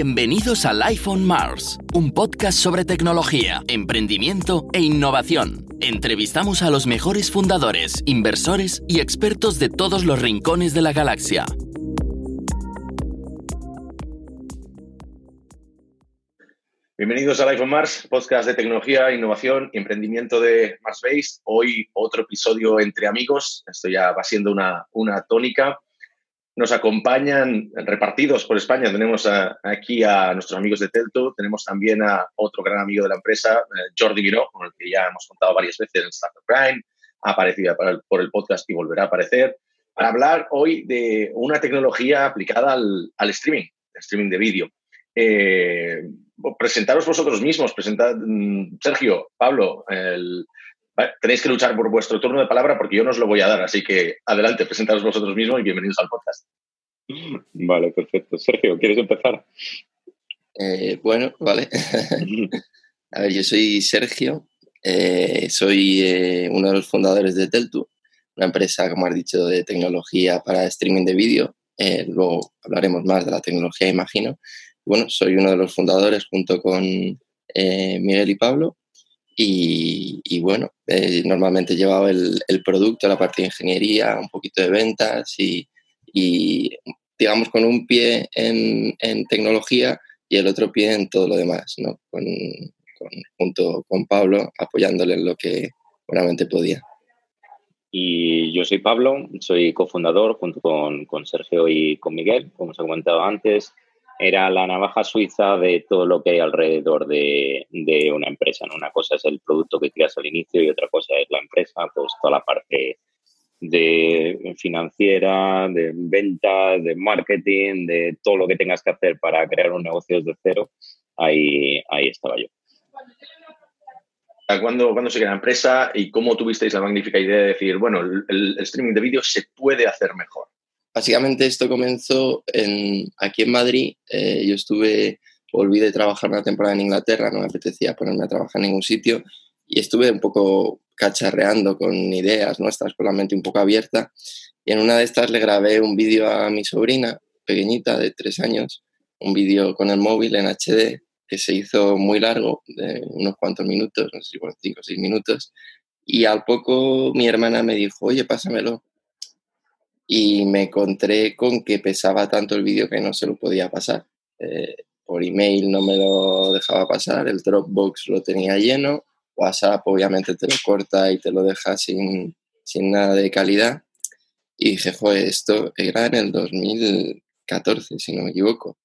Bienvenidos a Life on Mars, un podcast sobre tecnología, emprendimiento e innovación. Entrevistamos a los mejores fundadores, inversores y expertos de todos los rincones de la galaxia. Bienvenidos a Life on Mars, podcast de tecnología, innovación y emprendimiento de Mars Base. Hoy otro episodio entre amigos. Esto ya va siendo una, una tónica. Nos acompañan repartidos por España. Tenemos aquí a nuestros amigos de Telto, tenemos también a otro gran amigo de la empresa, eh, Jordi Miró, con el que ya hemos contado varias veces en Startup Prime, ha aparecido por el podcast y volverá a aparecer, para hablar hoy de una tecnología aplicada al, streaming, al streaming de vídeo. Eh, presentaros vosotros mismos, presentad, mm, Sergio, Pablo, el, tenéis que luchar por vuestro turno de palabra porque yo no os lo voy a dar. Así que adelante, presentaros vosotros mismos y bienvenidos al podcast. Vale, perfecto. Sergio, ¿quieres empezar? Eh, bueno, vale. a ver, yo soy Sergio, eh, soy eh, uno de los fundadores de Teltu, una empresa, como has dicho, de tecnología para streaming de vídeo. luego hablaremos más de la tecnología, imagino. Bueno, soy uno de los fundadores junto con Miguel y Pablo y, bueno, eh, normalmente he llevado el, producto, la parte de ingeniería, un poquito de ventas y, digamos con un pie en, tecnología y el otro pie en todo lo demás, ¿no? junto con Pablo apoyándole en lo que buenamente podía. Y yo soy Pablo, soy cofundador junto con, con Sergio y con Miguel, como os he comentado antes era la navaja suiza de todo lo que hay alrededor de, una empresa. Una cosa es el producto que creas al inicio y otra cosa es la empresa, pues toda la parte de financiera, de venta, de marketing, de todo lo que tengas que hacer para crear un negocio desde cero, ahí, ahí estaba yo. ¿Cuándo, ¿Cuándo se crea la empresa y cómo tuvisteis la magnífica idea de decir, bueno, el, el streaming de vídeo se puede hacer mejor? Básicamente esto comenzó en, aquí en Madrid. Eh, yo estuve, volví de trabajar una temporada en Inglaterra, no me apetecía ponerme a trabajar en ningún sitio y estuve un poco cacharreando con ideas nuestras, con la mente un poco abierta. Y en una de estas le grabé un vídeo a mi sobrina, pequeñita, de tres años, un vídeo con el móvil en HD que se hizo muy largo, de unos cuantos minutos, no sé si cinco o seis minutos. Y al poco mi hermana me dijo, oye, pásamelo y me encontré con que pesaba tanto el vídeo que no se lo podía pasar. Eh, por email no me lo dejaba pasar, el Dropbox lo tenía lleno, WhatsApp obviamente te lo corta y te lo deja sin, sin nada de calidad. Y dije, joder, esto era en el 2014, si no me equivoco.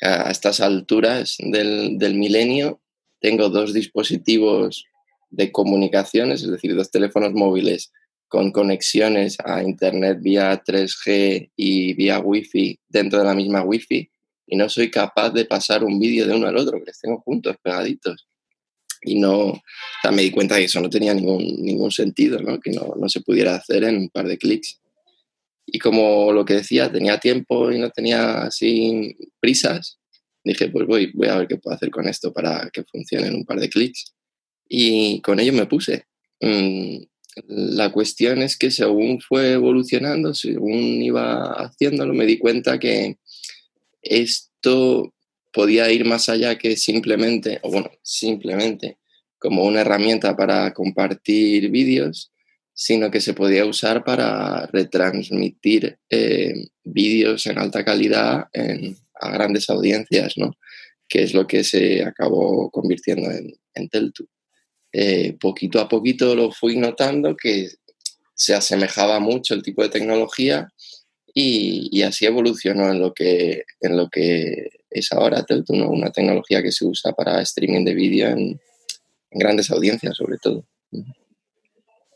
A estas alturas del, del milenio tengo dos dispositivos de comunicaciones, es decir, dos teléfonos móviles con conexiones a Internet vía 3G y vía Wi-Fi dentro de la misma Wi-Fi y no soy capaz de pasar un vídeo de uno al otro, que les tengo juntos, pegaditos. Y no, me di cuenta que eso no tenía ningún, ningún sentido, ¿no? que no, no se pudiera hacer en un par de clics. Y como lo que decía, tenía tiempo y no tenía así prisas, dije, pues voy, voy a ver qué puedo hacer con esto para que funcione en un par de clics. Y con ello me puse. Mm, la cuestión es que según fue evolucionando, según iba haciéndolo, me di cuenta que esto podía ir más allá que simplemente, o bueno, simplemente como una herramienta para compartir vídeos, sino que se podía usar para retransmitir eh, vídeos en alta calidad a grandes audiencias, ¿no? que es lo que se acabó convirtiendo en, en Teltu. Eh, poquito a poquito lo fui notando que se asemejaba mucho el tipo de tecnología y, así evolucionó en lo que, en lo que es ahora Teltoon, una tecnología que se usa para streaming de vídeo en, grandes audiencias sobre todo.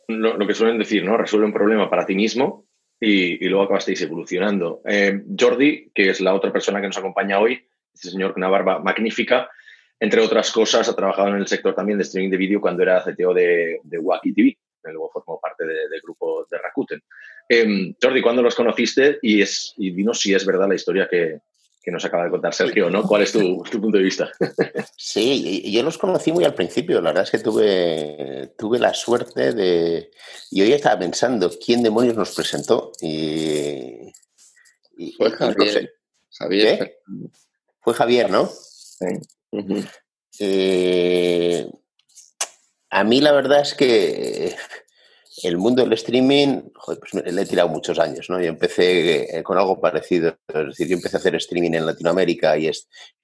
Lo, que suelen decir, ¿no? Resuelve un problema para ti mismo y, luego acabasteis evolucionando. Eh, Jordi, que es la otra persona que nos acompaña hoy, este señor con una barba magnífica, entre otras cosas, ha trabajado en el sector también de streaming de vídeo cuando era CTO de, de Wacky TV. Luego formó parte del grupo de Rakuten. Eh, Jordi, ¿cuándo los conociste? Y, es, y dinos si es verdad la historia que, que nos acaba de contar Sergio, ¿no? ¿Cuál es tu, tu, punto de vista? Sí, yo los conocí muy al principio. La verdad es que tuve, tuve la suerte de... Y hoy estaba pensando, ¿quién demonios nos presentó? Y... y Fue Javier. Javier. Fue Javier, ¿no? Eh, a mí la verdad es que el mundo del streaming, pues le he tirado muchos años, ¿no? Yo empecé eh, con algo parecido, es decir, yo empecé a hacer streaming en Latinoamérica y,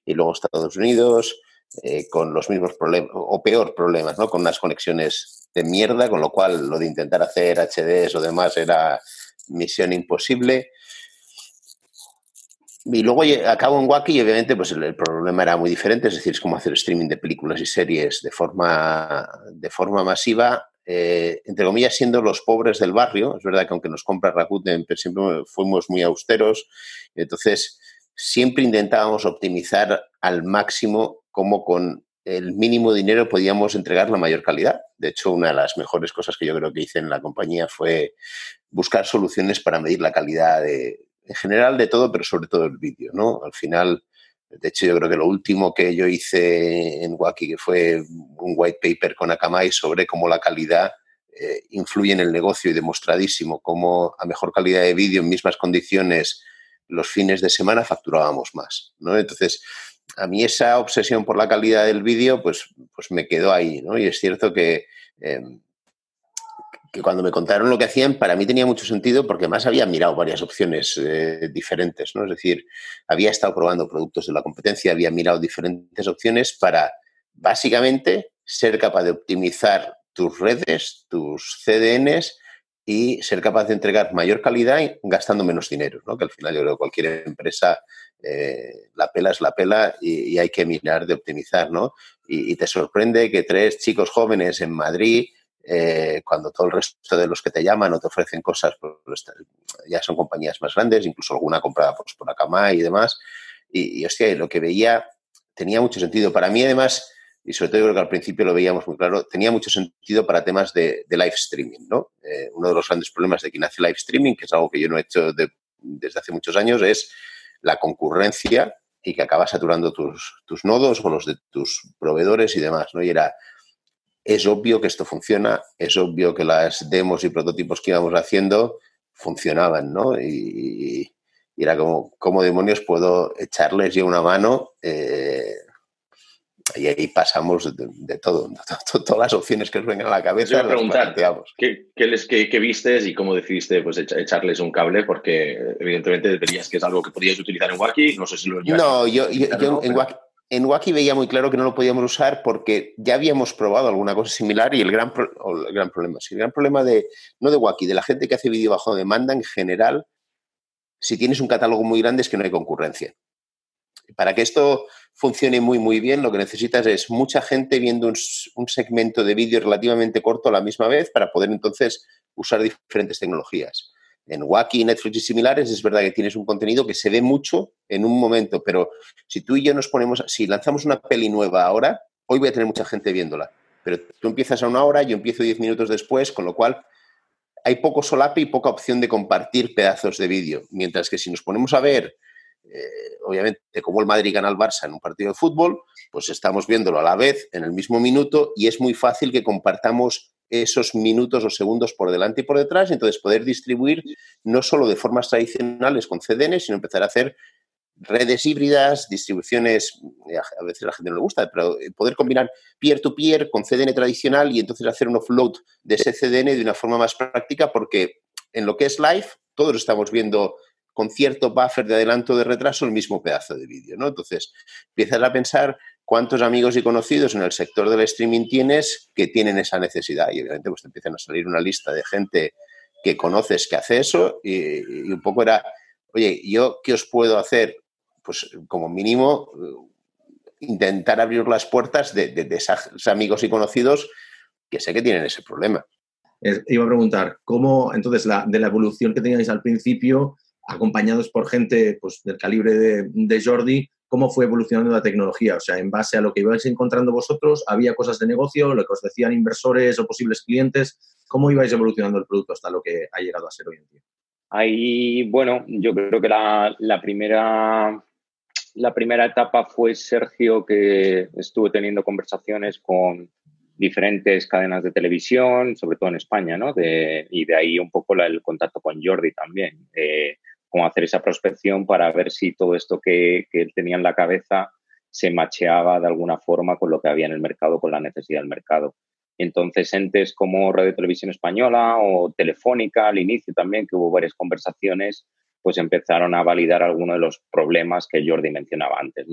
y luego Estados Unidos, eh, con los mismos problemas, o peor problemas, ¿no? Con unas conexiones de mierda, con lo cual lo de intentar hacer HDs o demás era misión imposible. Y luego acabo en Wacky y obviamente pues el, problema era muy diferente, es decir, es como hacer streaming de películas y series de forma, de forma masiva, eh, entre comillas, siendo los pobres del barrio. Es verdad que aunque nos compra Rakuten, siempre fuimos muy austeros. Entonces, siempre intentábamos optimizar al máximo cómo con el mínimo dinero podíamos entregar la mayor calidad. De hecho, una de las mejores cosas que yo creo que hice en la compañía fue buscar soluciones para medir la calidad de, en general de todo, pero sobre todo el vídeo, ¿no? Al final, de hecho, yo creo que lo último que yo hice en Wacky, que fue un white paper con Akamai sobre cómo la calidad eh, influye en el negocio y demostradísimo cómo a mejor calidad de vídeo en mismas condiciones los fines de semana facturábamos más, ¿no? Entonces, a mí esa obsesión por la calidad del vídeo, pues, pues me quedó ahí, ¿no? Y es cierto que, em, que cuando me contaron lo que hacían, para mí tenía mucho sentido porque más había mirado varias opciones eh, diferentes, ¿no? Es decir, había estado probando productos de la competencia, había mirado diferentes opciones para, básicamente, ser capaz de optimizar tus redes, tus CDNs y ser capaz de entregar mayor calidad gastando menos dinero, ¿no? que al final yo creo que cualquier empresa eh, la pela es la pela y, hay que mirar de optimizar, ¿no? Y, te sorprende que tres chicos jóvenes en Madrid, eh, cuando todo el resto de los que te llaman o te ofrecen cosas, pues, ya son compañías más grandes, incluso alguna comprada pues, por Akamai y demás, y, y hostia, lo que veía tenía mucho sentido. Para mí, además, y sobre todo yo creo que al principio lo veíamos muy claro, tenía mucho sentido para temas de, live streaming, ¿no? Eh, uno de los grandes problemas de quien hace live streaming, que es algo que yo no he hecho desde hace muchos años, es la concurrencia y que acaba saturando tus, tus, nodos o los de tus proveedores y demás, ¿no? Y era, es obvio que esto funciona, es obvio que las demos y prototipos que íbamos haciendo funcionaban, ¿no? Y, era como, ¿cómo demonios puedo echarles yo una mano? Eh, y ahí pasamos de, todo, todas las opciones que os vengan a la cabeza. Yo preguntar, ¿qué, qué, les, qué, qué, vistes y cómo decidiste pues, echarles un cable? Porque evidentemente verías que es algo que podíais utilizar en Wacky, no sé si lo... No, yo, yo, en, Wacky, en Wacky veía muy claro que no lo podíamos usar porque ya habíamos probado alguna cosa similar y el gran, el gran problema, sí, el gran problema de, no de Wacky, de la gente que hace vídeo bajo demanda en general, si tienes un catálogo muy grande es que no hay concurrencia. Para que esto funcione muy, muy bien, lo que necesitas es mucha gente viendo un, segmento de vídeo relativamente corto a la misma vez para poder entonces usar diferentes tecnologías. En Wacky, Netflix y similares es verdad que tienes un contenido que se ve mucho en un momento, pero si tú y yo nos ponemos, si lanzamos una peli nueva ahora, hoy voy a tener mucha gente viéndola, pero tú empiezas a una hora, yo empiezo diez minutos después, con lo cual hay poco solape y poca opción de compartir pedazos de vídeo. Mientras que si nos ponemos a ver eh, obviamente, como el Madrid gana al Barça en un partido de fútbol, pues estamos viéndolo a la vez, en el mismo minuto, y es muy fácil que compartamos esos minutos o segundos por delante y por detrás, entonces poder distribuir no solo de formas tradicionales con CDN, sino empezar a hacer redes híbridas, distribuciones, eh, a veces a la gente no le gusta, pero poder combinar peer-to-peer -peer con CDN tradicional y entonces hacer un offload de ese CDN de una forma más práctica, porque en lo que es live, todos estamos viendo con cierto buffer de adelanto de retraso el mismo pedazo de vídeo, ¿no? Entonces, empiezas a pensar cuántos amigos y conocidos en el sector del streaming tienes que tienen esa necesidad y obviamente pues te empiezan a salir una lista de gente que conoces que hace eso y, un poco era, oye, ¿yo qué os puedo hacer? Pues como mínimo intentar abrir las puertas de, de, esos amigos y conocidos que sé que tienen ese problema. iba a preguntar, ¿cómo entonces la, de la evolución que teníais al principio acompañados por gente pues, del calibre de, Jordi, cómo fue evolucionando la tecnología. O sea, en base a lo que ibais encontrando vosotros, había cosas de negocio, lo que os decían inversores o posibles clientes. ¿Cómo ibais evolucionando el producto hasta lo que ha llegado a ser hoy en día? Ahí, bueno, yo creo que la, la primera, la primera etapa fue Sergio, que estuvo teniendo conversaciones con diferentes cadenas de televisión, sobre todo en España, ¿no? Y de ahí un poco el contacto con Jordi también. Eh, cómo hacer esa prospección para ver si todo esto que, que él tenía en la cabeza se macheaba de alguna forma con lo que había en el mercado, con la necesidad del mercado. Entonces, entes como Radio Televisión Española o Telefónica, al inicio también, que hubo varias conversaciones, pues empezaron a validar algunos de los problemas que Jordi mencionaba antes.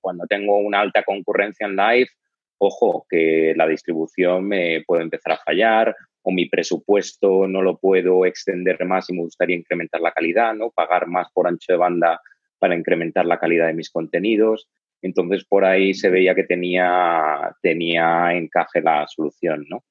Cuando tengo una alta concurrencia en live, ojo, que la distribución me puede empezar a fallar o mi presupuesto no lo puedo extender más y me gustaría incrementar la calidad, ¿no? Pagar más por ancho de banda para incrementar la calidad de mis contenidos. Entonces, por ahí se veía que tenía, tenía encaje la solución, ¿no?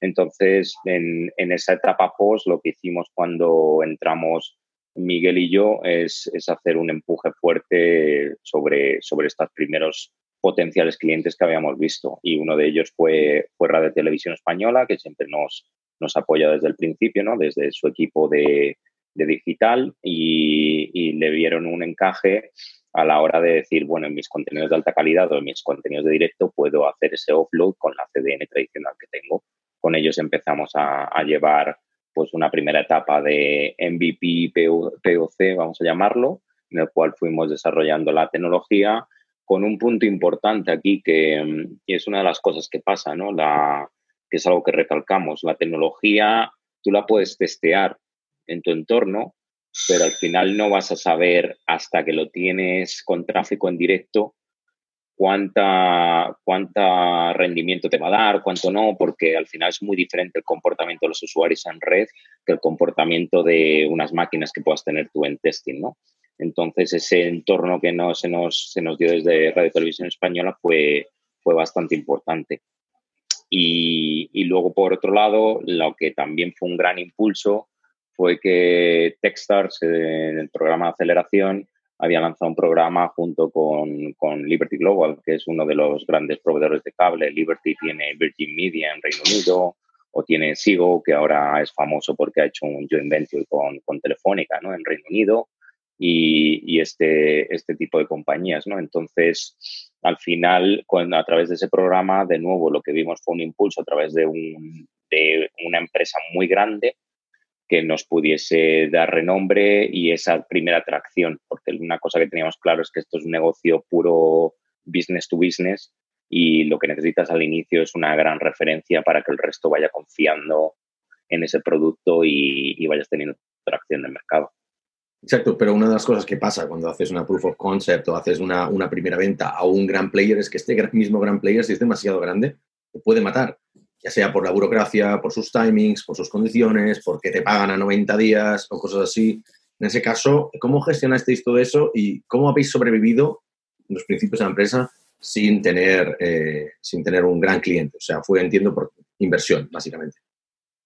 Entonces, en, en esa etapa post, lo que hicimos cuando entramos Miguel y yo es, es hacer un empuje fuerte sobre, sobre estos primeros potenciales clientes que habíamos visto. Y uno de ellos fue, fue Radio Televisión Española, que siempre nos, nos apoya desde el principio, ¿no? desde su equipo de, de digital, y, y, le vieron un encaje a la hora de decir, bueno, en mis contenidos de alta calidad o en mis contenidos de directo puedo hacer ese offload con la CDN tradicional que tengo. Con ellos empezamos a, a llevar pues una primera etapa de MVP, POC, vamos a llamarlo, en el cual fuimos desarrollando la tecnología con un punto importante aquí que y es una de las cosas que pasa, ¿no? Que es algo que recalcamos. La tecnología tú la puedes testear en tu entorno, pero al final no vas a saber hasta que lo tienes con tráfico en directo cuánta, cuánta rendimiento te va a dar, cuánto no, porque al final es muy diferente el comportamiento de los usuarios en red que el comportamiento de unas máquinas que puedas tener tú en testing, ¿no? Entonces, ese entorno que no, se, nos, se nos dio desde Radio Televisión Española fue, fue bastante importante. Y, y, luego, por otro lado, lo que también fue un gran impulso fue que Techstars, en el programa de aceleración, había lanzado un programa junto con, con, Liberty Global, que es uno de los grandes proveedores de cable. Liberty tiene Virgin Media en Reino Unido o tiene Sigo, que ahora es famoso porque ha hecho un joint venture con, con Telefónica ¿no? en Reino Unido y, este, este tipo de compañías. ¿no? Entonces, al final, cuando, a través de ese programa, de nuevo, lo que vimos fue un impulso a través de, un, de una empresa muy grande que nos pudiese dar renombre y esa primera atracción, porque una cosa que teníamos claro es que esto es un negocio puro business to business y lo que necesitas al inicio es una gran referencia para que el resto vaya confiando en ese producto y, vayas teniendo atracción del mercado. Exacto, pero una de las cosas que pasa cuando haces una proof of concept o haces una, una primera venta a un gran player es que este mismo gran player, si es demasiado grande, te puede matar ya sea por la burocracia, por sus timings, por sus condiciones, porque te pagan a 90 días o cosas así. En ese caso, ¿cómo gestionasteis todo eso y cómo habéis sobrevivido los principios de la empresa sin tener, eh, sin tener un gran cliente? O sea, fue, entiendo, por inversión, básicamente.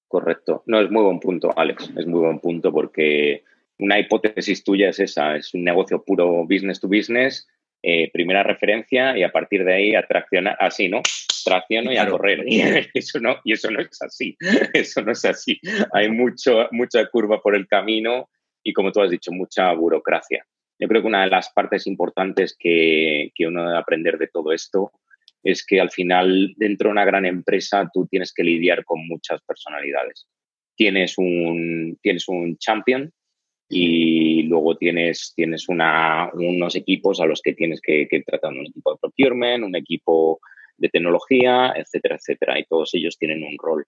Correcto. No, es muy buen punto, Alex. Es muy buen punto porque una hipótesis tuya es esa. Es un negocio puro business to business, eh, primera referencia y a partir de ahí atracciona, así, ¿no? tracciono y a correr. Y eso, no, y eso no es así. Eso no es así. Hay mucho, mucha curva por el camino y, como tú has dicho, mucha burocracia. Yo creo que una de las partes importantes que, que uno debe aprender de todo esto es que al final, dentro de una gran empresa, tú tienes que lidiar con muchas personalidades. Tienes un, tienes un champion y luego tienes, tienes una, unos equipos a los que tienes que, que tratar, un equipo de procurement, un equipo de tecnología, etcétera, etcétera. Y todos ellos tienen un rol.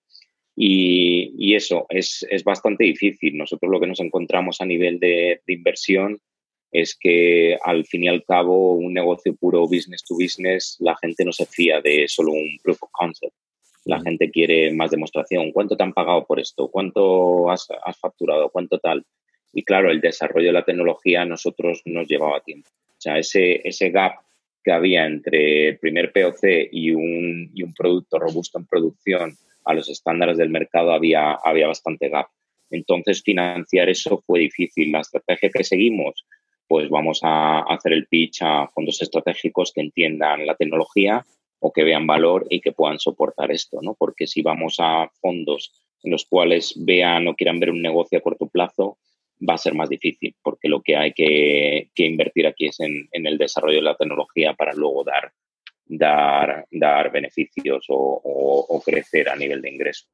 Y, y eso es, es, bastante difícil. Nosotros lo que nos encontramos a nivel de, de, inversión es que al fin y al cabo un negocio puro business to business, la gente no se fía de solo un proof of concept. La gente quiere más demostración. ¿Cuánto te han pagado por esto? ¿Cuánto has, has facturado? ¿Cuánto tal? Y claro, el desarrollo de la tecnología a nosotros nos llevaba tiempo. O sea, ese, ese gap que había entre el primer POC y un, y un producto robusto en producción a los estándares del mercado había, había bastante gap. Entonces, financiar eso fue difícil. La estrategia que seguimos, pues vamos a hacer el pitch a fondos estratégicos que entiendan la tecnología o que vean valor y que puedan soportar esto, ¿no? Porque si vamos a fondos en los cuales vean o quieran ver un negocio a corto plazo, va a ser más difícil, porque lo que hay que, que invertir aquí es en, en, el desarrollo de la tecnología para luego dar, dar, dar beneficios o, o, o, crecer a nivel de ingresos.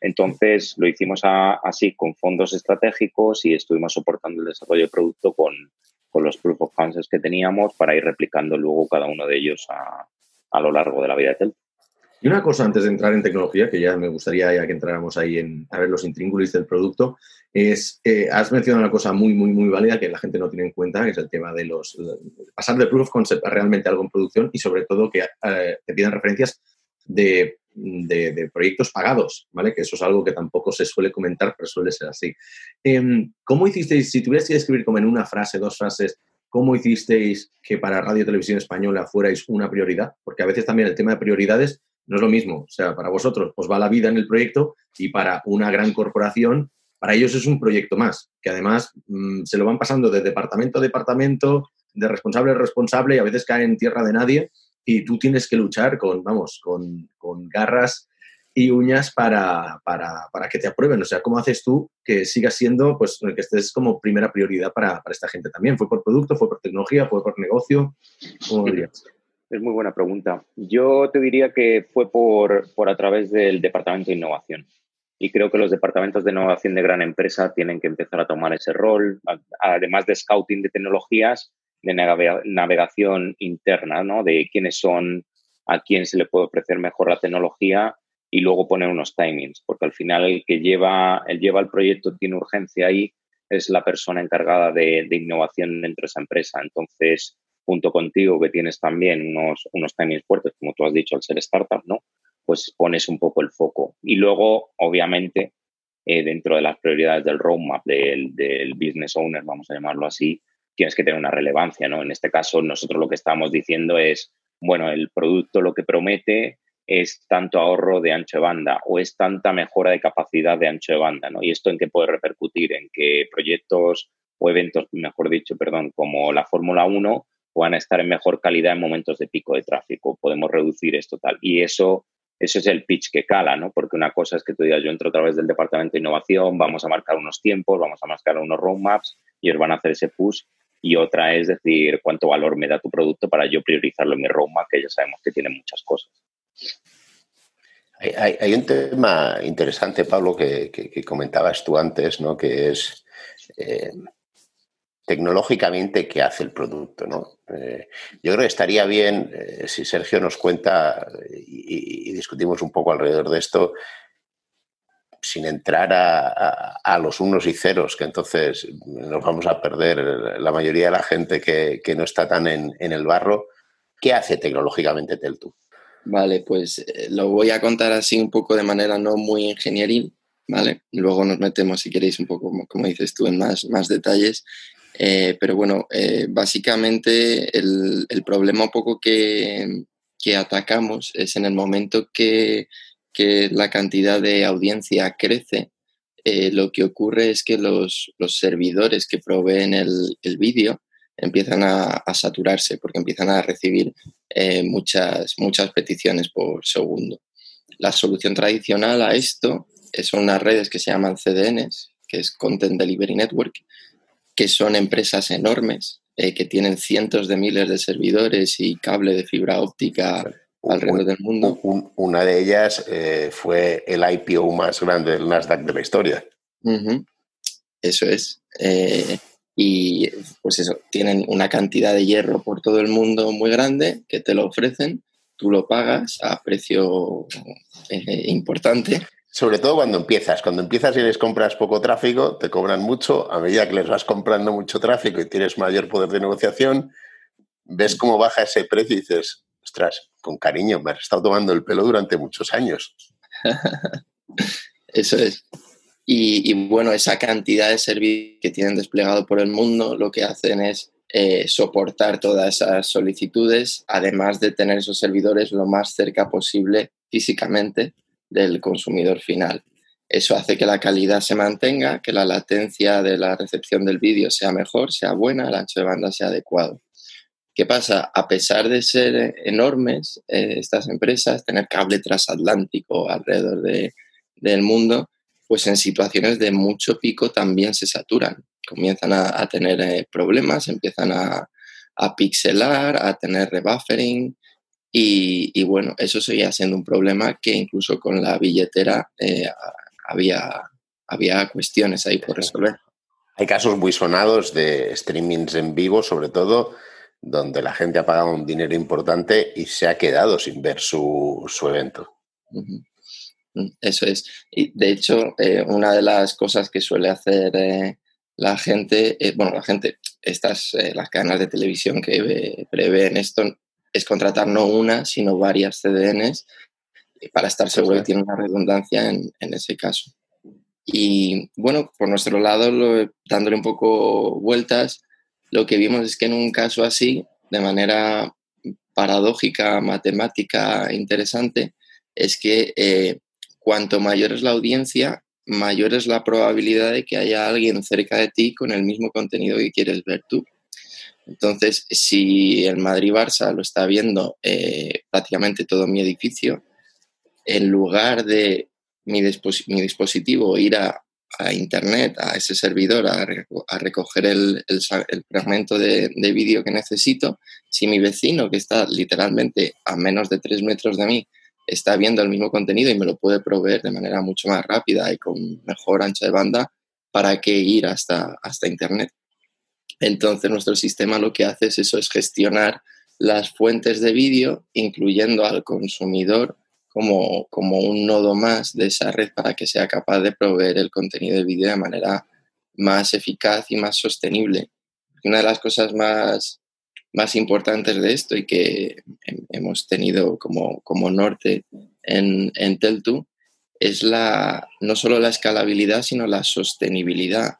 Entonces lo hicimos así con fondos estratégicos y estuvimos soportando el desarrollo del producto con, con los proof of concepts que teníamos para ir replicando luego cada uno de ellos a, a lo largo de la vida de Telto. Y una cosa antes de entrar en tecnología, que ya me gustaría ya que entráramos ahí en, a ver los intríngulis del producto, es, eh, has mencionado una cosa muy, muy, muy válida que la gente no tiene en cuenta, que es el tema de los, pasar de proof of concept a realmente algo en producción y sobre todo que eh, te pidan referencias de, de, proyectos pagados, ¿vale? Que eso es algo que tampoco se suele comentar, pero suele ser así. Em, ¿Cómo hicisteis, si tuvierais que describir como en una frase, dos frases, cómo hicisteis que para Radio Televisión Española fuerais una prioridad? Porque a veces también el tema de prioridades no es lo mismo. O sea, para vosotros os va la vida en el proyecto y para una gran corporación, para ellos es un proyecto más, que además mm, se lo van pasando de departamento a departamento, de responsable a responsable y a veces cae en tierra de nadie y tú tienes que luchar con, vamos, con, garras y uñas para, para, que te aprueben. O sea, ¿cómo haces tú que sigas siendo, pues, que estés como primera prioridad para, para esta gente también? ¿Fue por producto, fue por tecnología, fue por negocio? ¿Cómo dirías? Es muy buena pregunta. Yo te diría que fue por, por a través del Departamento de Innovación. Y creo que los departamentos de innovación de gran empresa tienen que empezar a tomar ese rol, además de scouting de tecnologías, de navegación interna, ¿no? De quiénes son, a quién se le puede ofrecer mejor la tecnología y luego poner unos timings, porque al final el que lleva el, lleva el proyecto tiene urgencia ahí, es la persona encargada de, de innovación dentro de esa empresa. Entonces, junto contigo que tienes también unos, unos timings fuertes, como tú has dicho, al ser startup, ¿no? Pues pones un poco el foco. Y luego, obviamente, eh, dentro de las prioridades del roadmap del, del, business owner, vamos a llamarlo así, tienes que tener una relevancia, ¿no? En este caso, nosotros lo que estamos diciendo es, bueno, el producto lo que promete es tanto ahorro de ancho de banda o es tanta mejora de capacidad de ancho de banda, ¿no? Y esto en qué puede repercutir en que proyectos o eventos, mejor dicho, perdón, como la Fórmula 1 puedan estar en mejor calidad en momentos de pico de tráfico. Podemos reducir esto tal. Y eso, eso es el pitch que cala, ¿no? Porque una cosa es que tú digas, yo entro a través del departamento de innovación, vamos a marcar unos tiempos, vamos a marcar unos roadmaps y ellos van a hacer ese push. Y otra es decir, cuánto valor me da tu producto para yo priorizarlo en mi roadmap, que ya sabemos que tiene muchas cosas. Hay, un tema interesante, Pablo, que, comentabas tú antes, ¿no? Que es eh, tecnológicamente qué hace el producto. ¿no? Eh, yo creo que estaría bien eh, si Sergio nos cuenta y, discutimos un poco alrededor de esto, sin entrar a, los unos y ceros, que entonces nos vamos a perder la mayoría de la gente que, no está tan en, el barro. ¿Qué hace tecnológicamente Teltu? Vale, pues eh, lo voy a contar así un poco de manera no muy ingenieril, ¿vale? Luego nos metemos, si queréis, un poco, como, dices tú, en más, más detalles. Eh, pero bueno, eh, básicamente el, el, problema poco que, que, atacamos es en el momento que, que la cantidad de audiencia crece, eh, lo que ocurre es que los, los servidores que proveen el, el vídeo empiezan a, a, saturarse porque empiezan a recibir muchas, muchas peticiones por segundo. La solución tradicional a esto son unas redes que se llaman CDNs, que es Content Delivery Network, que son empresas enormes, eh, que tienen cientos de miles de servidores y cable de fibra óptica alrededor del mundo. una de ellas eh, fue el IPO más grande del Nasdaq de la historia. Eso es. Eh, y pues eso, tienen una cantidad de hierro por todo el mundo muy grande que te lo ofrecen, tú lo pagas a precio importante sobre todo cuando empiezas. Cuando empiezas y les compras poco tráfico, te cobran mucho. A medida que les vas comprando mucho tráfico y tienes mayor poder de negociación, ves cómo baja ese precio y dices, ostras, con cariño, me has estado tomando el pelo durante muchos años. Eso es. Y, bueno, esa cantidad de servicios que tienen desplegado por el mundo lo que hacen es eh, soportar todas esas solicitudes, además de tener esos servidores lo más cerca posible físicamente del consumidor final. Eso hace que la calidad se mantenga, que la latencia de la recepción del vídeo sea mejor, sea buena, el ancho de banda sea adecuado. ¿Qué pasa? A pesar de ser enormes eh, estas empresas, tener cable transatlántico alrededor del mundo, pues en situaciones de mucho pico también se saturan. Comienzan a, tener eh, problemas, empiezan a, a pixelar, a tener rebuffering, y, bueno, eso seguía siendo un problema que incluso con la billetera eh, había, había cuestiones ahí por resolver. Hay casos muy sonados de streamings en vivo, sobre todo, donde la gente ha pagado un dinero importante y se ha quedado sin ver su, evento. Mm, eso es. Y de hecho, eh, una de las cosas que suele hacer eh, la gente, bueno, la gente, estas, las cadenas de televisión que prevén esto, es contratar no una, sino varias CDNs para estar seguro que tiene una redundancia en, en ese caso. Y bueno, por nuestro lado, lo, dándole un poco vueltas, lo que vimos es que en un caso así, de manera paradójica, matemática, interesante, es que eh, cuanto mayor es la audiencia, mayor es la probabilidad de que haya alguien cerca de ti con el mismo contenido que quieres ver tú. Entonces, si el Madrid-Barça lo está viendo eh, prácticamente todo mi edificio, en lugar de mi, dispositivo ir a, Internet, a ese servidor, a, recoger el, fragmento de, vídeo que necesito, si mi vecino, que está literalmente a menos de tres metros de mí, está viendo el mismo contenido y me lo puede proveer de manera mucho más rápida y con mejor ancha de banda, ¿para qué ir hasta, hasta Internet? Entonces nuestro sistema lo que hace es eso, es gestionar las fuentes de vídeo, incluyendo al consumidor como, como un nodo más de esa red para que sea capaz de proveer el contenido de vídeo de manera más eficaz y más sostenible. Una de las cosas más, más importantes de esto y que hemos tenido como, como norte en, en Teltu es la, no solo la escalabilidad, sino la sostenibilidad.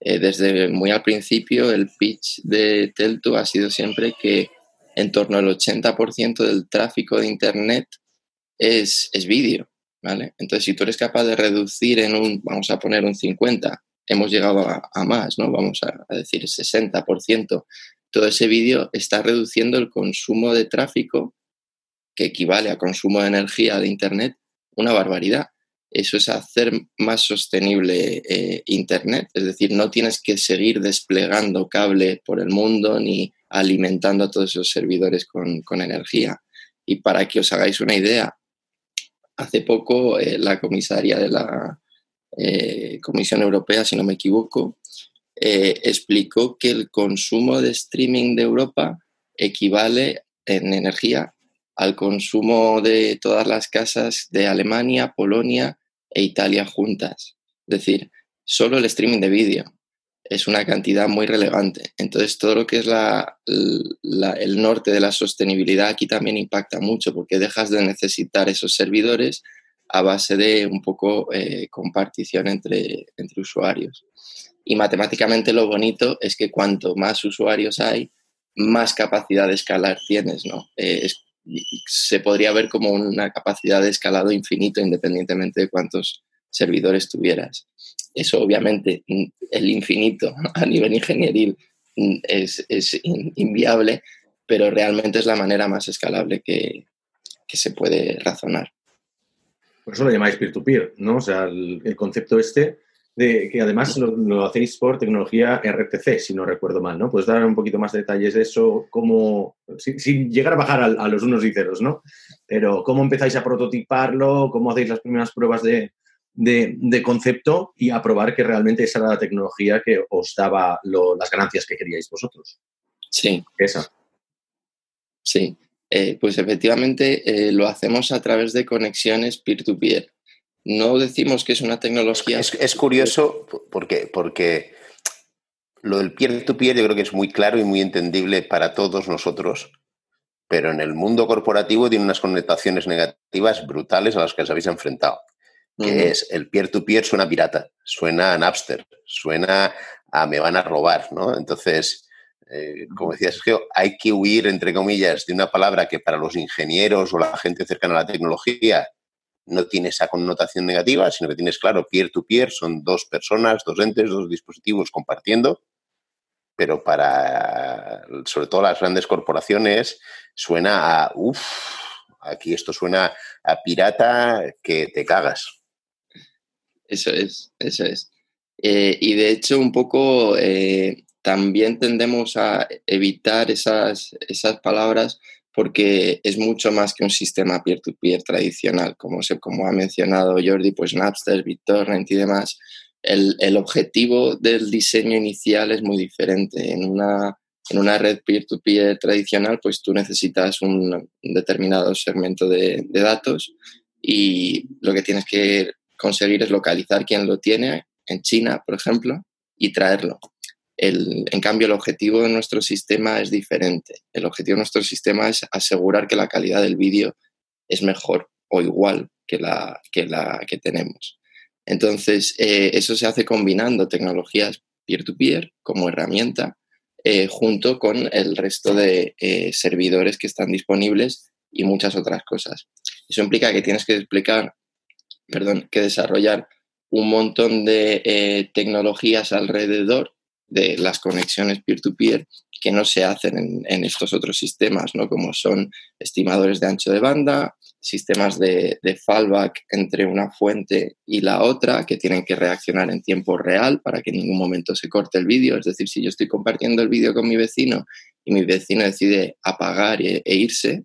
Eh, desde muy al principio, el pitch de Teltu ha sido siempre que en torno al 80% del tráfico de Internet es, es vídeo, ¿vale? Entonces, si tú eres capaz de reducir en un, vamos a poner un 50, hemos llegado a, más, ¿no? Vamos a, a decir 60%, todo ese vídeo está reduciendo el consumo de tráfico, que equivale a consumo de energía de Internet, una barbaridad. Eso es hacer más sostenible eh, Internet, es decir, no tienes que seguir desplegando cable por el mundo ni alimentando a todos esos servidores con, energía. Y para que os hagáis una idea, hace poco eh, la comisaria de la eh, Comisión Europea, si no me equivoco, explicó que el consumo de streaming de Europa equivale en energía al consumo de todas las casas de Alemania, Polonia e Italia juntas. Es decir, solo el streaming de vídeo es una cantidad muy relevante. Entonces, todo lo que es el norte de la sostenibilidad aquí también impacta mucho porque dejas de necesitar esos servidores a base de un poco eh, compartición entre, entre usuarios. Y matemáticamente lo bonito es que cuanto más usuarios hay, más capacidad de escalar tienes, ¿no? Eh, se podría ver como una capacidad de escalado infinito independientemente de cuántos servidores tuvieras. Eso obviamente, el infinito a nivel ingenieril mm, es, inviable, pero realmente es la manera más escalable que, se puede razonar. Por eso lo llamáis peer-to-peer, ¿no? O sea, el, concepto este de que además lo, hacéis por tecnología RTC, si no recuerdo mal, ¿no? Puedes dar un poquito más de detalles de eso, cómo, sin, llegar a bajar a, a, los unos y ceros, ¿no? Pero cómo empezáis a prototiparlo, cómo hacéis las primeras pruebas de, de, concepto y a probar que realmente esa era la tecnología que os daba las ganancias que queríais vosotros. Sí. Esa. Sí. Eh, pues efectivamente eh, lo hacemos a través de conexiones peer-to-peer. No decimos que es una tecnología. Es, curioso porque, porque lo del peer-to-peer -peer yo creo que es muy claro y muy entendible para todos nosotros, pero en el mundo corporativo tiene unas connotaciones negativas brutales a las que os habéis enfrentado que es el peer-to-peer suena pirata, suena a Napster, suena a me van a robar, ¿no? Entonces, eh, como decía Sergio, hay que huir, entre comillas, de una palabra que para los ingenieros o la gente cercana a la tecnología no tiene esa connotación negativa, sino que tienes claro, peer-to-peer son dos personas, dos entes, dos dispositivos compartiendo, pero para, sobre todo las grandes corporaciones, suena a, uff, aquí esto suena a pirata que te cagas. Eso es, eso es. Eh, y de hecho, un poco eh, también tendemos a evitar esas, esas palabras porque es mucho más que un sistema peer-to-peer tradicional, como, se, como ha mencionado Jordi, pues Napster, BitTorrent y demás. El, el, objetivo del diseño inicial es muy diferente. En una, en una red peer-to-peer tradicional, pues tú necesitas un, determinado segmento de, de datos y lo que tienes que conseguir es localizar quién lo tiene en China, por ejemplo, y traerlo. En cambio, el objetivo de nuestro sistema es diferente. El objetivo de nuestro sistema es asegurar que la calidad del vídeo es mejor o igual que la que, la que tenemos. Entonces, eh, eso se hace combinando tecnologías peer-to-peer como herramienta eh, junto con el resto de eh, servidores que están disponibles y muchas otras cosas. Eso implica que tienes que explicar, perdón, que desarrollar un montón de tecnologías alrededor de las conexiones peer-to-peer que no se hacen en, estos otros sistemas, ¿no? como son estimadores de ancho de banda, sistemas de, de, fallback entre una fuente y la otra que tienen que reaccionar en tiempo real para que en ningún momento se corte el vídeo. Es decir, si yo estoy compartiendo el vídeo con mi vecino y mi vecino decide apagar e, e irse,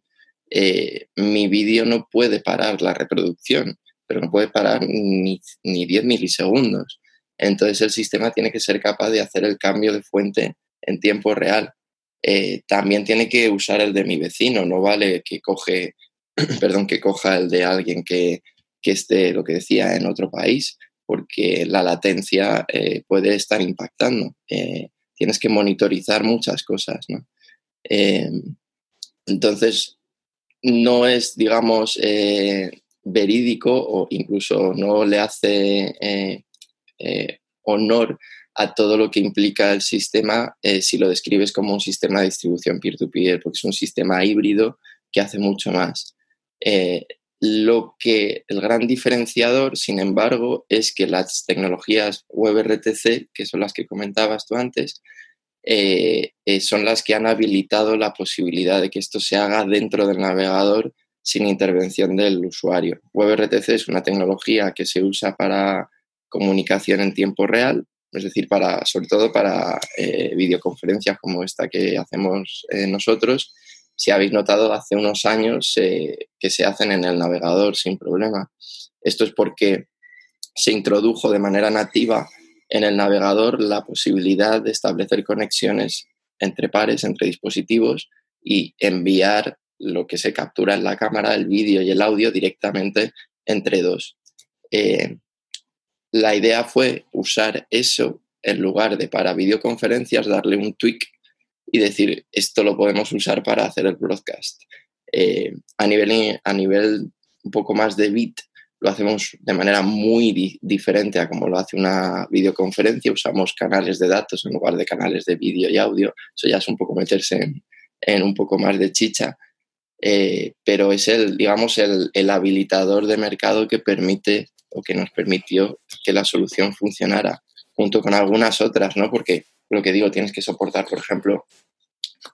eh, mi vídeo no puede parar la reproducción, pero no puede parar ni, ni 10 milisegundos. Entonces el sistema tiene que ser capaz de hacer el cambio de fuente en tiempo real. Eh, también tiene que usar el de mi vecino, no vale que coge, perdón, que coja el de alguien que, esté, lo que decía, en otro país, porque la latencia eh, puede estar impactando. Eh, tienes que monitorizar muchas cosas, entonces, no es, digamos, verídico o incluso no le hace eh, honor a todo lo que implica el sistema eh, si lo describes como un sistema de distribución peer-to-peer, porque es un sistema híbrido que hace mucho más. Eh, lo que el gran diferenciador, sin embargo, es que las tecnologías WebRTC, que son las que comentabas tú antes, son las que han habilitado la posibilidad de que esto se haga dentro del navegador sin intervención del usuario. WebRTC es una tecnología que se usa para comunicación en tiempo real, es decir, para, sobre todo para eh, videoconferencias como esta que hacemos eh, nosotros. Si habéis notado, hace unos años que se hacen en el navegador sin problema. Esto es porque se introdujo de manera nativa en el navegador la posibilidad de establecer conexiones entre pares, entre dispositivos y enviar lo que se captura en la cámara, el vídeo y el audio directamente entre dos. Eh, la idea fue usar eso en lugar de para videoconferencias, darle un tweak y decir, esto lo podemos usar para hacer el broadcast. Eh, a, nivel, a nivel un poco más de bit, lo hacemos de manera muy diferente a como lo hace una videoconferencia. Usamos canales de datos en lugar de canales de vídeo y audio. Eso ya es un poco meterse en, un poco más de chicha. Eh, pero es el, digamos, el, el, habilitador de mercado que permite o que nos permitió que la solución funcionara, junto con algunas otras, ¿no? Porque lo que digo, tienes que soportar, por ejemplo,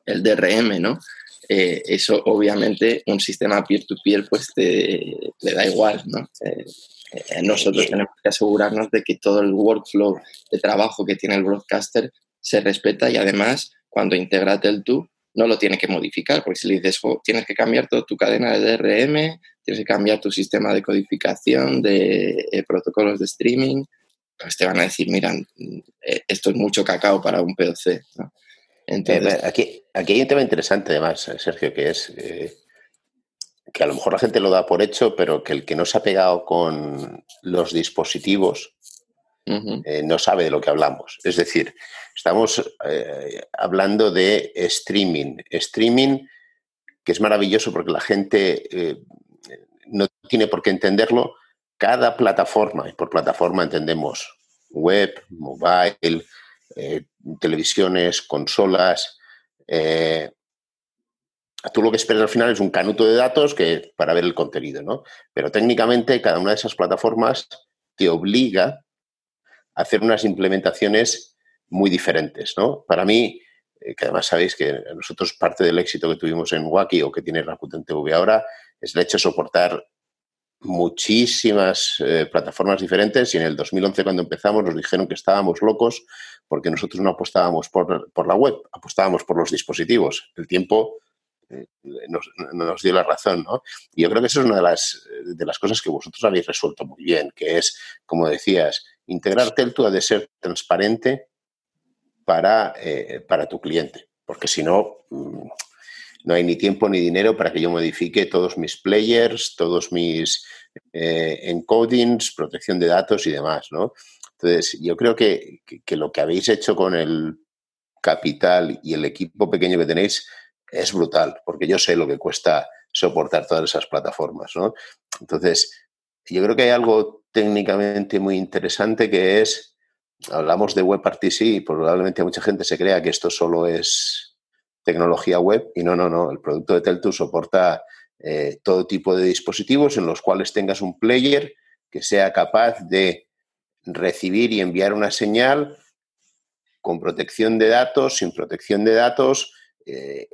el DRM, ¿no? Eh, eso obviamente un sistema peer-to-peer pues te, le da igual, ¿no? Eh, eh, nosotros tenemos que asegurarnos de que todo el workflow de trabajo que tiene el broadcaster se respeta y además cuando integra el tú no lo tiene que modificar, porque si le dices, tienes que cambiar toda tu cadena de DRM, tienes que cambiar tu sistema de codificación, de eh, protocolos de streaming, pues te van a decir, mira, eh, esto es mucho cacao para un POC. Entonces... aquí, aquí hay un tema interesante además, eh, Sergio, que es que a lo mejor la gente lo da por hecho, pero que el que no se ha pegado con los dispositivos no sabe de lo que hablamos. Es decir, estamos hablando de streaming. Streaming que es maravilloso porque la gente no tiene por qué entenderlo, cada plataforma, y por plataforma entendemos web, mobile, eh, televisiones, consolas. Eh, tú lo que esperas al final es un canuto de datos que, para ver el contenido, ¿no? Pero técnicamente cada una de esas plataformas te obliga hacer unas implementaciones muy diferentes, ¿no? Para mí, eh, que además sabéis que nosotros parte del éxito que tuvimos en Wacky o que tiene Rakuten TV ahora es el hecho de soportar muchísimas eh, plataformas diferentes y en el 2011 cuando empezamos nos dijeron que estábamos locos porque nosotros no apostábamos por, la web, apostábamos por los dispositivos. El tiempo nos, dio la razón, ¿no? Y yo creo que eso es una de las, de las cosas que vosotros habéis resuelto muy bien, que es, como decías, integrar Teltu ha de ser transparente para, para tu cliente, porque si no, mm, no hay ni tiempo ni dinero para que yo modifique todos mis players, todos mis eh, encodings, protección de datos y demás, ¿no? Entonces, yo creo que, lo que habéis hecho con el capital y el equipo pequeño que tenéis es brutal, porque yo sé lo que cuesta soportar todas esas plataformas, ¿no? Entonces, yo creo que hay algo técnicamente muy interesante que es, hablamos de WebRTC y probablemente mucha gente se crea que esto solo es tecnología web y no, no, no, el producto de Teltu soporta eh, todo tipo de dispositivos en los cuales tengas un player que sea capaz de recibir y enviar una señal con protección de datos, sin protección de datos eh,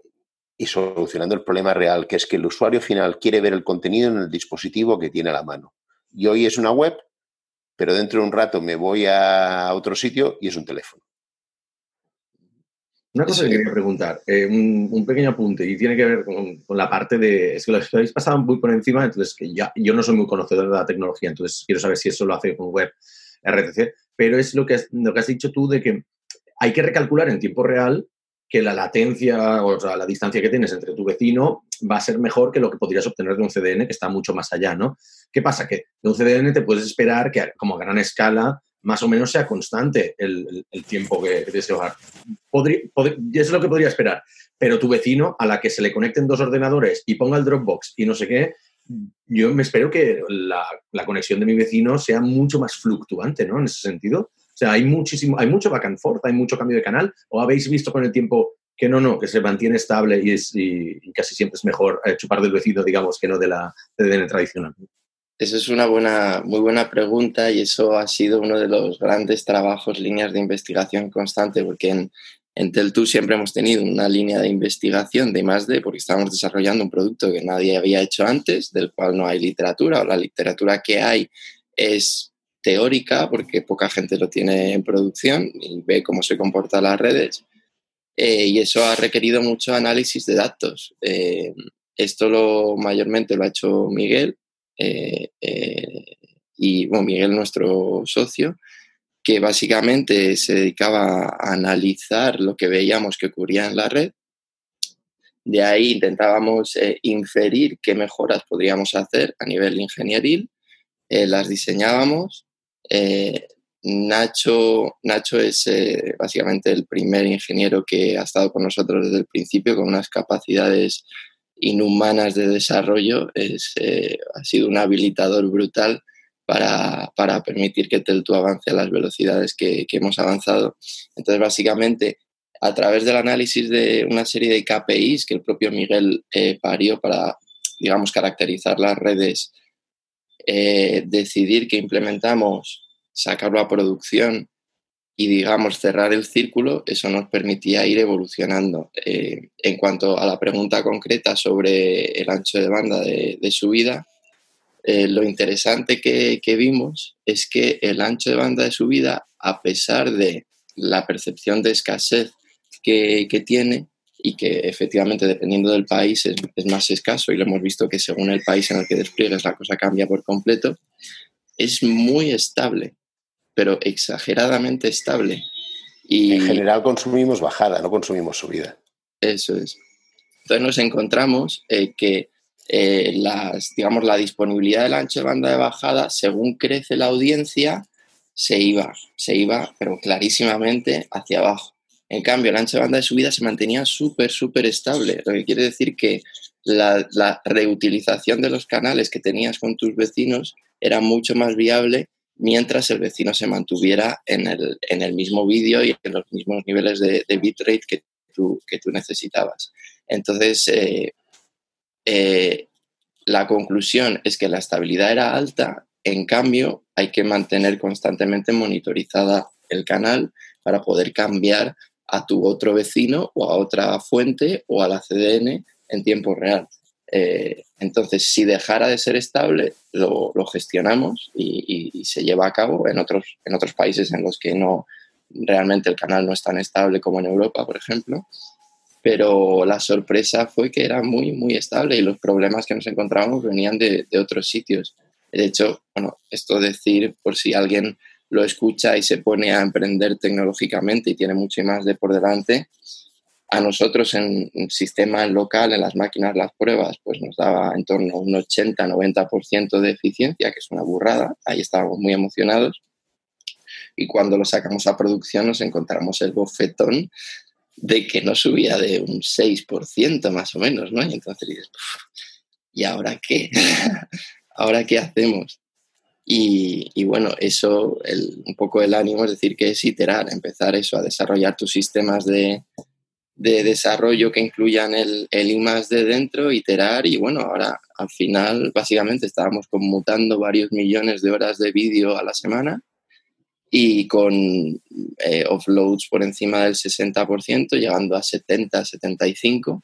y solucionando el problema real, que es que el usuario final quiere ver el contenido en el dispositivo que tiene a la mano. Y hoy es una web, pero dentro de un rato me voy a otro sitio y es un teléfono. Una cosa que quería preguntar, eh, un, pequeño apunte, y tiene que ver con, la parte de. Es que lo habéis pasado muy por encima, entonces que ya, yo no soy muy conocedor de la tecnología, entonces quiero saber si eso lo hace con web RTC, pero es lo que, has, lo que has dicho tú de que hay que recalcular en tiempo real que la latencia, o sea, la distancia que tienes entre tu vecino va a ser mejor que lo que podrías obtener de un CDN que está mucho más allá, ¿no? ¿Qué pasa? Que de un CDN te puedes esperar que como a gran escala más o menos sea constante el, tiempo que, que bajar. Podría, es lo que podría esperar. Pero tu vecino, a la que se le conecten dos ordenadores y ponga el Dropbox y no sé qué, yo me espero que la, conexión de mi vecino sea mucho más fluctuante, ¿no? En ese sentido. O sea, hay muchísimo, hay mucho back and forth, hay mucho cambio de canal. ¿O habéis visto con el tiempo que no, no, que se mantiene estable y, es, casi siempre es mejor eh, chupar del vecino, digamos, que no de la DN tradicional? Esa es una buena, muy buena pregunta y eso ha sido uno de los grandes trabajos, líneas de investigación constante, porque en, en Teltu siempre hemos tenido una línea de investigación de más de, porque estábamos desarrollando un producto que nadie había hecho antes, del cual no hay literatura, o la literatura que hay es teórica, porque poca gente lo tiene en producción y ve cómo se comportan las redes. Eh, y eso ha requerido mucho análisis de datos. Eh, esto lo mayormente lo ha hecho Miguel, eh, y bueno, Miguel, nuestro socio, que básicamente se dedicaba a analizar lo que veíamos que ocurría en la red. De ahí intentábamos inferir qué mejoras podríamos hacer a nivel ingenieril, las diseñábamos. Nacho, Nacho es básicamente el primer ingeniero que ha estado con nosotros desde el principio con unas capacidades inhumanas de desarrollo, es, eh, ha sido un habilitador brutal para, para, permitir que Teltu avance a las velocidades que, que, hemos avanzado. Entonces, básicamente, a través del análisis de una serie de KPIs que el propio Miguel eh, parió para, digamos, caracterizar las redes, eh, decidir que implementamos, sacarlo a producción y, digamos, cerrar el círculo, eso nos permitía ir evolucionando. Eh, en cuanto a la pregunta concreta sobre el ancho de banda de, subida, eh, lo interesante que, vimos es que el ancho de banda de subida, a pesar de la percepción de escasez que, tiene, y que efectivamente dependiendo del país es, es, más escaso y lo hemos visto que según el país en el que despliegues la cosa cambia por completo, es muy estable pero exageradamente estable. Y en general consumimos bajada, no consumimos subida. Eso es. Entonces nos encontramos eh, que eh, las, digamos, la disponibilidad del ancho de banda de bajada, según crece la audiencia, se iba, se iba, pero clarísimamente hacia abajo. En cambio, el ancho de banda de subida se mantenía súper, súper estable, lo que quiere decir que la, reutilización de los canales que tenías con tus vecinos era mucho más viable mientras el vecino se mantuviera en el, en el mismo vídeo y en los mismos niveles de, bitrate que tú, que tú necesitabas. Entonces, eh, eh, la conclusión es que la estabilidad era alta, en cambio, hay que mantener constantemente monitorizada el canal para poder cambiar a tu otro vecino o a otra fuente o a la CDN en tiempo real. Eh, entonces, si dejara de ser estable, lo, gestionamos y, se lleva a cabo en otros, en otros países en los que no realmente el canal no es tan estable como en Europa, por ejemplo. pero la sorpresa fue que era muy, muy estable y los problemas que nos encontrábamos venían de, otros sitios. De hecho, bueno, esto decir, por si alguien lo escucha y se pone a emprender tecnológicamente y tiene mucho más de por delante, a nosotros en sistema local, en las máquinas, las pruebas, pues nos daba en torno a un 80-90% de eficiencia, que es una burrada. Ahí estábamos muy emocionados. Y cuando lo sacamos a producción nos encontramos el bofetón de que no subía de un 6% más o menos, ¿no? Y entonces dices, ¿y ahora qué? ¿Ahora qué hacemos? Y, bueno, eso, un poco el ánimo es decir que es iterar, empezar eso, a desarrollar tus sistemas de, de desarrollo que incluyan el, el I de dentro, iterar y bueno, ahora al final básicamente estábamos conmutando varios millones de horas de vídeo a la semana y con eh, offloads por encima del 60%, llegando a 70, 75%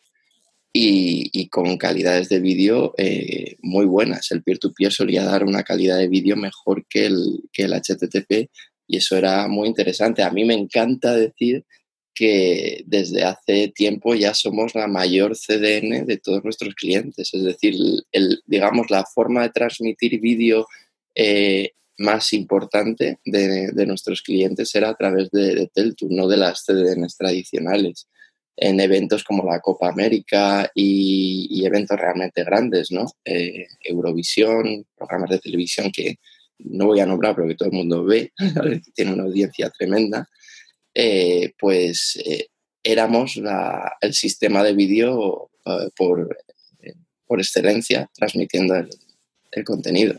y, con calidades de vídeo eh, muy buenas. El peer-to-peer solía dar una calidad de vídeo mejor que el, que el HTTP y eso era muy interesante. A mí me encanta decir que desde hace tiempo ya somos la mayor CDN de todos nuestros clientes. Es decir, el, digamos, la forma de transmitir vídeo eh, más importante de, nuestros clientes era a través de, de no de las CDNs tradicionales. En eventos como la Copa América y, y eventos realmente grandes, ¿no? Eh, Eurovisión, programas de televisión que no voy a nombrar pero que todo el mundo ve, tiene una audiencia tremenda. Eh, pues eh, éramos la, el sistema de vídeo uh, por, eh, por, excelencia transmitiendo el, el, contenido.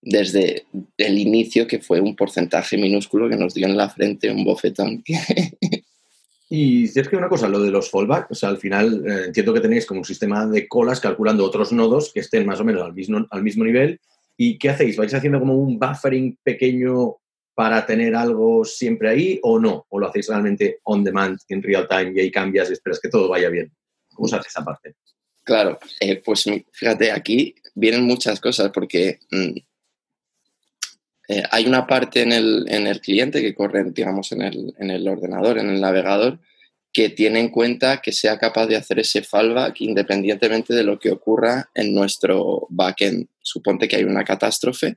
Desde el inicio, que fue un porcentaje minúsculo que nos dio en la frente un bofetón. y si es que una cosa, lo de los fallback, o sea, al final eh, entiendo que tenéis como un sistema de colas calculando otros nodos que estén más o menos al mismo, al mismo nivel. ¿Y qué hacéis? ¿Vais haciendo como un buffering pequeño para tener algo siempre ahí o no? ¿O lo hacéis realmente on demand, en real time y ahí cambias y esperas que todo vaya bien? ¿Cómo se hace esa parte? Claro, eh, pues fíjate, aquí vienen muchas cosas porque mmm, eh, hay una parte en el, en el, cliente que corre, digamos, en el, en el ordenador, en el navegador, que tiene en cuenta que sea capaz de hacer ese fallback independientemente de lo que ocurra en nuestro backend. Suponte que hay una catástrofe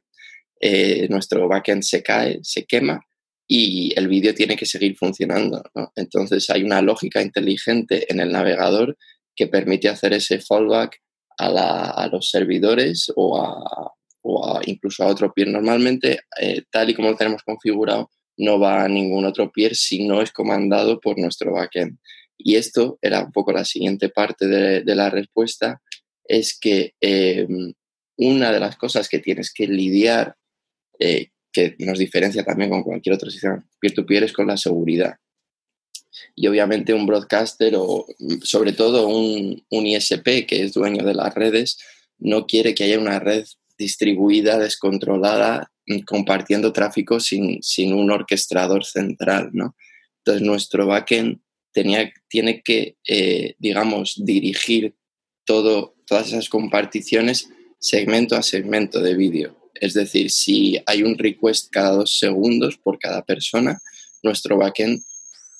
eh, nuestro backend se cae, se quema y el vídeo tiene que seguir funcionando. Entonces hay una lógica inteligente en el navegador que permite hacer ese fallback a los servidores o, a, o incluso a otro peer. Normalmente, eh, tal y como lo tenemos configurado, no va a ningún otro peer si no es comandado por nuestro backend. Y esto era un poco la siguiente parte de, de la respuesta, es que eh, una de las cosas que tienes que lidiar eh, que nos diferencia también con cualquier otro sistema peer-to-peer es con la seguridad. Y obviamente un broadcaster o sobre todo un, un, ISP que es dueño de las redes no quiere que haya una red distribuida, descontrolada, compartiendo tráfico sin, sin un orquestador central. ¿no? Entonces nuestro backend tiene que, eh, digamos, dirigir todo, todas esas comparticiones segmento a segmento de vídeo es decir, si hay un request cada dos segundos por cada persona, nuestro backend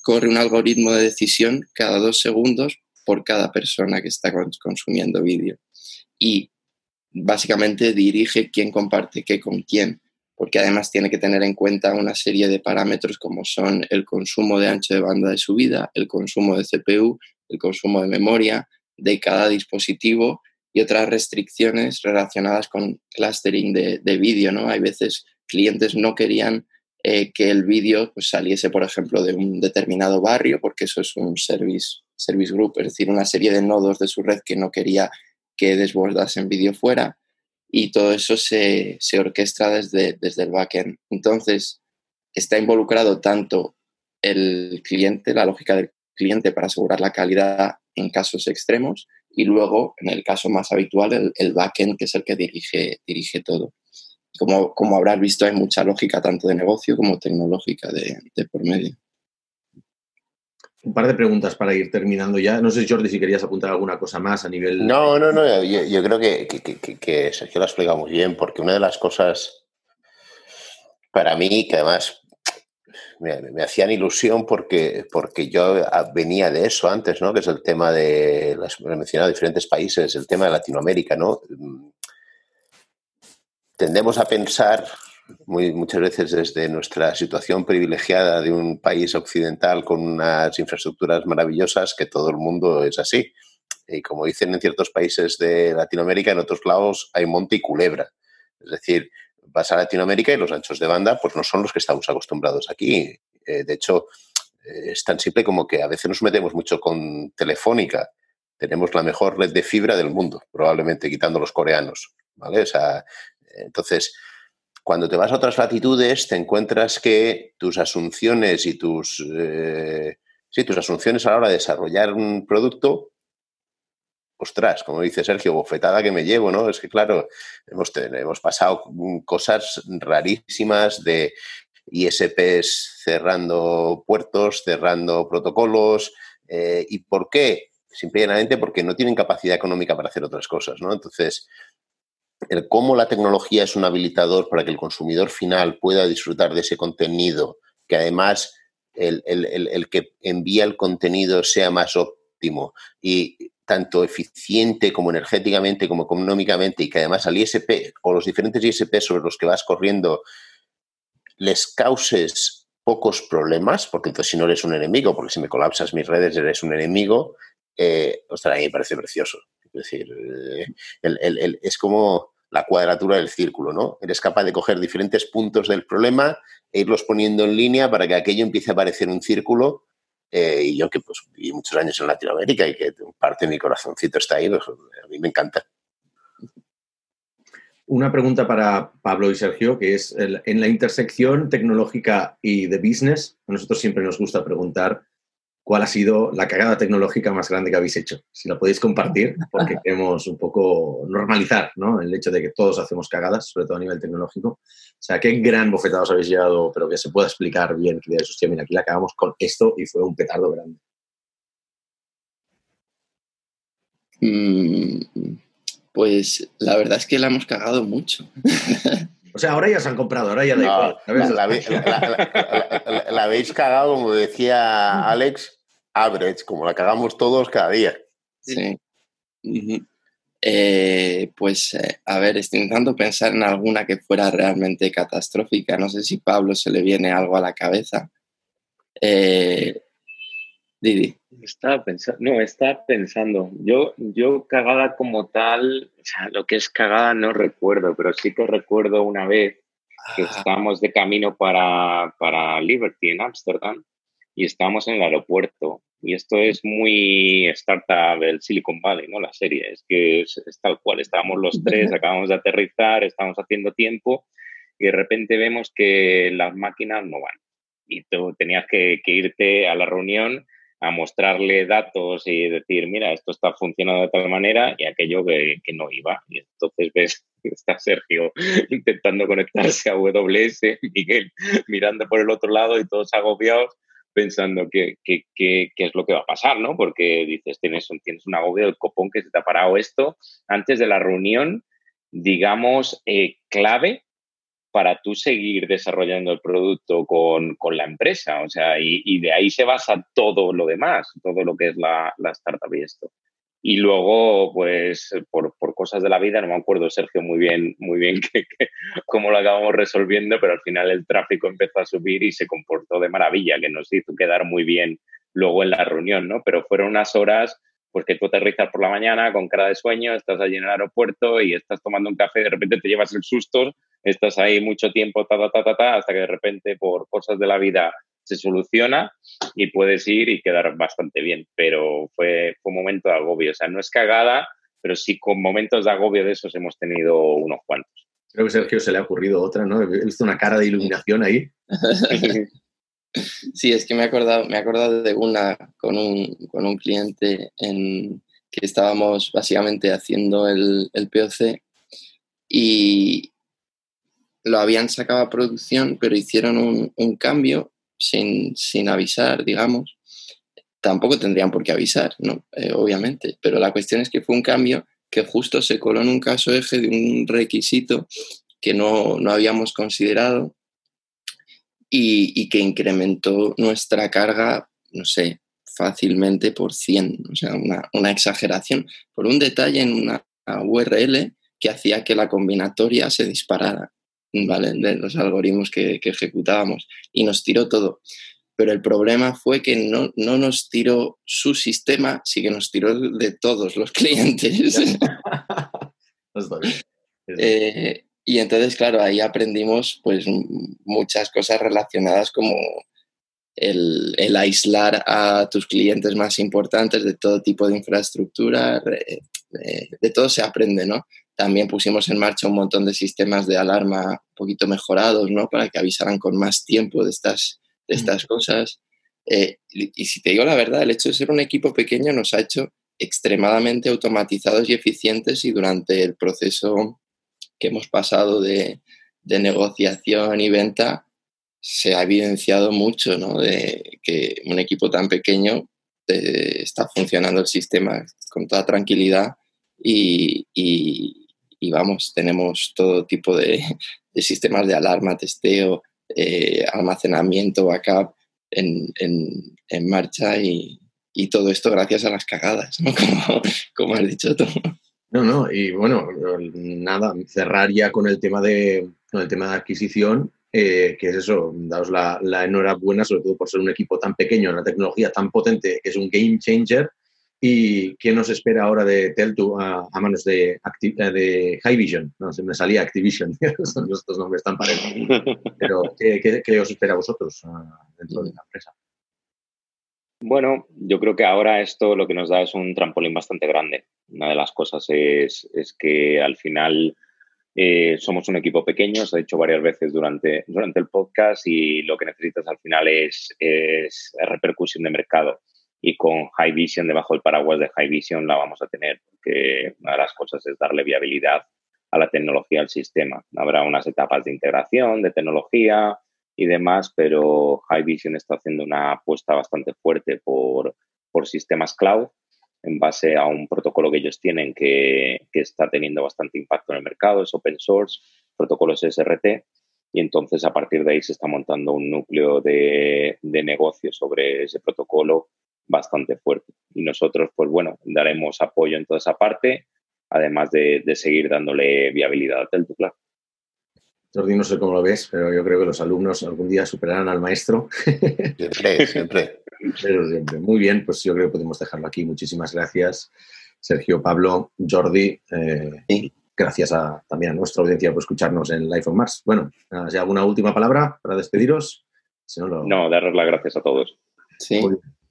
corre un algoritmo de decisión cada dos segundos por cada persona que está consumiendo vídeo. Y básicamente dirige quién comparte qué con quién, porque además tiene que tener en cuenta una serie de parámetros como son el consumo de ancho de banda de subida, el consumo de CPU, el consumo de memoria de cada dispositivo y otras restricciones relacionadas con clustering de, de vídeo, ¿no? Hay veces clientes no querían eh, que el vídeo pues, saliese, por ejemplo, de un determinado barrio, porque eso es un service, service group, es decir, una serie de nodos de su red que no quería que desbordasen vídeo fuera, y todo eso se, se orquestra desde, desde el backend. Entonces, está involucrado tanto el cliente, la lógica del cliente para asegurar la calidad en casos extremos, y luego, en el caso más habitual, el, el backend, que es el que dirige, dirige todo. Como, como, habrás visto, hay mucha lógica tanto de negocio como tecnológica de, por medio. Un par de preguntas para ir terminando ya. No sé, Jordi, si querías apuntar alguna cosa más a nivel... No, no, no. Yo, creo que, Sergio lo ha explicado muy bien, porque una de las cosas para mí, que además me, hacían ilusión porque, porque yo venía de eso antes, ¿no? Que es el tema de, las he mencionado diferentes países, el tema de Latinoamérica, ¿no? Tendemos a pensar muy, muchas veces desde nuestra situación privilegiada de un país occidental con unas infraestructuras maravillosas que todo el mundo es así. Y como dicen en ciertos países de Latinoamérica, en otros lados hay monte y culebra. Es decir, vas a Latinoamérica y los anchos de banda pues no son los que estamos acostumbrados aquí. Eh, de hecho, eh, es tan simple como que a veces nos metemos mucho con Telefónica. Tenemos la mejor red de fibra del mundo, probablemente quitando los coreanos. ¿vale? O sea, entonces, cuando te vas a otras latitudes, te encuentras que tus asunciones y tus, eh, sí, tus asunciones a la hora de desarrollar un producto ostras, como dice Sergio, bofetada que me llevo, ¿no? Es que, claro, hemos, hemos pasado cosas rarísimas de ISPs cerrando puertos, cerrando protocolos. Eh, ¿Y por qué? Simplemente porque no tienen capacidad económica para hacer otras cosas, ¿no? Entonces, el cómo la tecnología es un habilitador para que el consumidor final pueda disfrutar de ese contenido, que además el, el que envía el contenido sea más óptimo y tanto eficiente como energéticamente como económicamente y que además al ISP o los diferentes ISP sobre los que vas corriendo les causes pocos problemas, porque entonces si no eres un enemigo, porque si me colapsas mis redes eres un enemigo, eh, ostras, a mí me parece precioso. Es decir, eh, es como la cuadratura del círculo, ¿no? Eres capaz de coger diferentes puntos del problema e irlos poniendo en línea para que aquello empiece a parecer un círculo eh, y yo que pues viví muchos años en Latinoamérica y que parte de mi corazoncito está ahí, pues, a mí me encanta. Una pregunta para Pablo y Sergio, que es en la intersección tecnológica y de business, a nosotros siempre nos gusta preguntar cuál ha sido la cagada tecnológica más grande que habéis hecho. Si la podéis compartir, porque queremos un poco normalizar ¿no? el hecho de que todos hacemos cagadas, sobre todo a nivel tecnológico. O sea, qué gran bofetados habéis llegado, pero que se pueda explicar bien, que digas, hostia, mira, aquí la acabamos con esto y fue un petardo grande. Mm, pues la verdad es que la hemos cagado mucho. O sea, ahora ya se han comprado, ahora ya da igual. La, habéis cagado, como decía Alex, average, como la cagamos todos cada día. Sí. Eh, pues, eh, a ver, estoy intentando pensar en alguna que fuera realmente catastrófica. No sé si Pablo se le viene algo a la cabeza. Eh, Didi. Estaba pensando, no, estaba pensando. Yo, yo cagada como tal, o sea, lo que es cagada no recuerdo, pero sí que recuerdo una vez que ah. estábamos de camino para, para Liberty en Ámsterdam y estábamos en el aeropuerto. Y esto es muy startup del Silicon Valley, ¿no? La serie, es que es, tal cual. Estábamos los tres, acabamos de aterrizar, estamos haciendo tiempo y de repente vemos que las máquinas no van. Y tú tenías que, que irte a la reunión a mostrarle datos y decir, mira, esto está funcionando de tal manera y aquello que, que no iba. Y entonces ves, está Sergio intentando conectarse a AWS, Miguel mirando por el otro lado y todos agobiados pensando qué que, es lo que va a pasar, ¿no? Porque dices, tienes, tienes un agobio del copón que se te ha parado esto antes de la reunión, digamos, eh, clave para tú seguir desarrollando el producto con, con la empresa. O sea, y, de ahí se basa todo lo demás, todo lo que es la, la startup y esto. Y luego, pues, por, por, cosas de la vida, no me acuerdo, Sergio, muy bien, muy bien que, cómo lo acabamos resolviendo, pero al final el tráfico empezó a subir y se comportó de maravilla, que nos hizo quedar muy bien luego en la reunión, ¿no? Pero fueron unas horas pues que tú aterrizas por la mañana con cara de sueño, estás allí en el aeropuerto y estás tomando un café, de repente te llevas el susto, estás ahí mucho tiempo, ta, ta, ta, ta, hasta que de repente por cosas de la vida se soluciona y puedes ir y quedar bastante bien. Pero fue, fue un momento de agobio, o sea, no es cagada, pero sí con momentos de agobio de esos hemos tenido unos cuantos. Creo que Sergio se le ha ocurrido otra, ¿no? He visto una cara de iluminación ahí. Sí, es que me he acordado, me he acordado de una con un, con un cliente en que estábamos básicamente haciendo el, el POC y lo habían sacado a producción, pero hicieron un, un cambio sin, sin, avisar, digamos. Tampoco tendrían por qué avisar, ¿no? Eh, obviamente, pero la cuestión es que fue un cambio que justo se coló en un caso eje de un requisito que no, no habíamos considerado y, que incrementó nuestra carga, no sé, fácilmente por 100, o sea, una, exageración, por un detalle en una URL que hacía que la combinatoria se disparara, ¿vale? De los algoritmos que, ejecutábamos y nos tiró todo. Pero el problema fue que no, no nos tiró su sistema, sí que nos tiró de todos los clientes. eh, y entonces, claro, ahí aprendimos pues muchas cosas relacionadas como el, aislar a tus clientes más importantes de todo tipo de infraestructura, de, todo se aprende, ¿no? También pusimos en marcha un montón de sistemas de alarma un poquito mejorados, ¿no? Para que avisaran con más tiempo de estas, de estas cosas. Eh, y si te digo la verdad, el hecho de ser un equipo pequeño nos ha hecho extremadamente automatizados y eficientes y durante el proceso que hemos pasado de, negociación y venta, se ha evidenciado mucho, ¿no? De que un equipo tan pequeño eh, está funcionando el sistema con toda tranquilidad y, vamos, tenemos todo tipo de, sistemas de alarma, testeo, eh, almacenamiento, backup en, en, marcha y, todo esto gracias a las cagadas, como, como has dicho tú. No, no, y bueno, nada, cerrar ya con el tema de, el tema de adquisición, eh, que es eso, daos la, enhorabuena, sobre todo por ser un equipo tan pequeño, una tecnología tan potente, que es un game changer. ¿Y qué nos espera ahora de Teltu a, manos de, de High No, se me salía Activision, son estos nombres tan parecidos. Pero, ¿qué, os espera a vosotros ah, dentro de la empresa? Bueno, yo creo que ahora esto lo que nos da es un trampolín bastante grande. Una de las cosas es, que al final eh, somos un equipo pequeño, se ha dicho varias veces durante, durante el podcast y lo que necesitas al final es, es repercusión de mercado. Y con High Vision, debajo del paraguas de High Vision, la vamos a tener, porque una de las cosas es darle viabilidad a la tecnología al sistema. Habrá unas etapas de integración, de tecnología, y demás, pero High Vision está haciendo una apuesta bastante fuerte por, por sistemas cloud en base a un protocolo que ellos tienen que, que, está teniendo bastante impacto en el mercado, es open source, protocolos SRT, y entonces a partir de ahí se está montando un núcleo de, de negocio sobre ese protocolo bastante fuerte. Y nosotros, pues bueno, daremos apoyo en toda esa parte, además de, de seguir dándole viabilidad a claro. Jordi, no sé cómo lo ves, pero yo creo que los alumnos algún día superarán al maestro. Siempre, siempre. Pero siempre. Muy bien, pues yo creo que podemos dejarlo aquí. Muchísimas gracias, Sergio, Pablo, Jordi. Eh, gracias a, también a nuestra audiencia por escucharnos en Life on Mars. Bueno, ¿hay alguna última palabra para despediros? no, no, darles las gracias a todos. Sí.